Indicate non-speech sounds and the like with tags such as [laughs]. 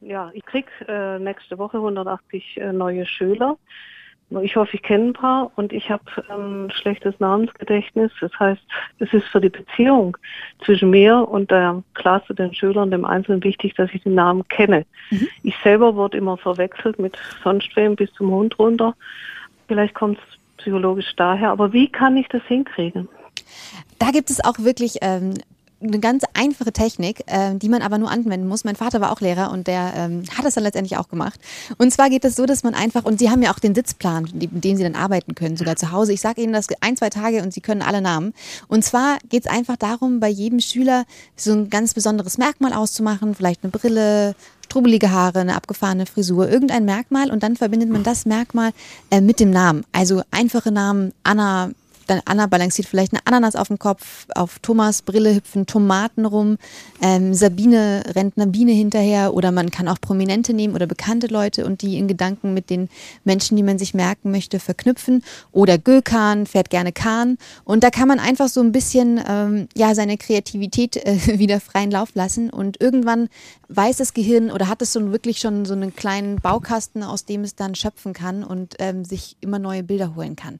ja, ich krieg äh, nächste Woche 180 äh, neue Schüler. Ich hoffe, ich kenne ein paar und ich habe ein ähm, schlechtes Namensgedächtnis. Das heißt, es ist für die Beziehung zwischen mir und der Klasse, den Schülern, dem Einzelnen wichtig, dass ich den Namen kenne. Mhm. Ich selber wurde immer verwechselt mit sonst wem bis zum Hund runter. Vielleicht kommt es psychologisch daher, aber wie kann ich das hinkriegen? Da gibt es auch wirklich ähm, eine ganz einfache Technik, äh, die man aber nur anwenden muss. Mein Vater war auch Lehrer und der ähm, hat das dann letztendlich auch gemacht. Und zwar geht es so, dass man einfach, und Sie haben ja auch den Sitzplan, mit dem Sie dann arbeiten können, sogar zu Hause. Ich sage Ihnen das ein, zwei Tage und Sie können alle Namen. Und zwar geht es einfach darum, bei jedem Schüler so ein ganz besonderes Merkmal auszumachen, vielleicht eine Brille, strubbelige Haare, eine abgefahrene Frisur, irgendein Merkmal und dann verbindet man das Merkmal äh, mit dem Namen. Also einfache Namen, Anna, dann Anna balanciert vielleicht eine Ananas auf dem Kopf, auf Thomas Brille hüpfen Tomaten rum, ähm, Sabine rennt einer Biene hinterher oder man kann auch Prominente nehmen oder bekannte Leute und die in Gedanken mit den Menschen, die man sich merken möchte, verknüpfen. Oder Gökan fährt gerne Kahn und da kann man einfach so ein bisschen ähm, ja seine Kreativität äh, [laughs] wieder freien Lauf lassen und irgendwann weiß das Gehirn oder hat es so wirklich schon so einen kleinen Baukasten, aus dem es dann schöpfen kann und ähm, sich immer neue Bilder holen kann.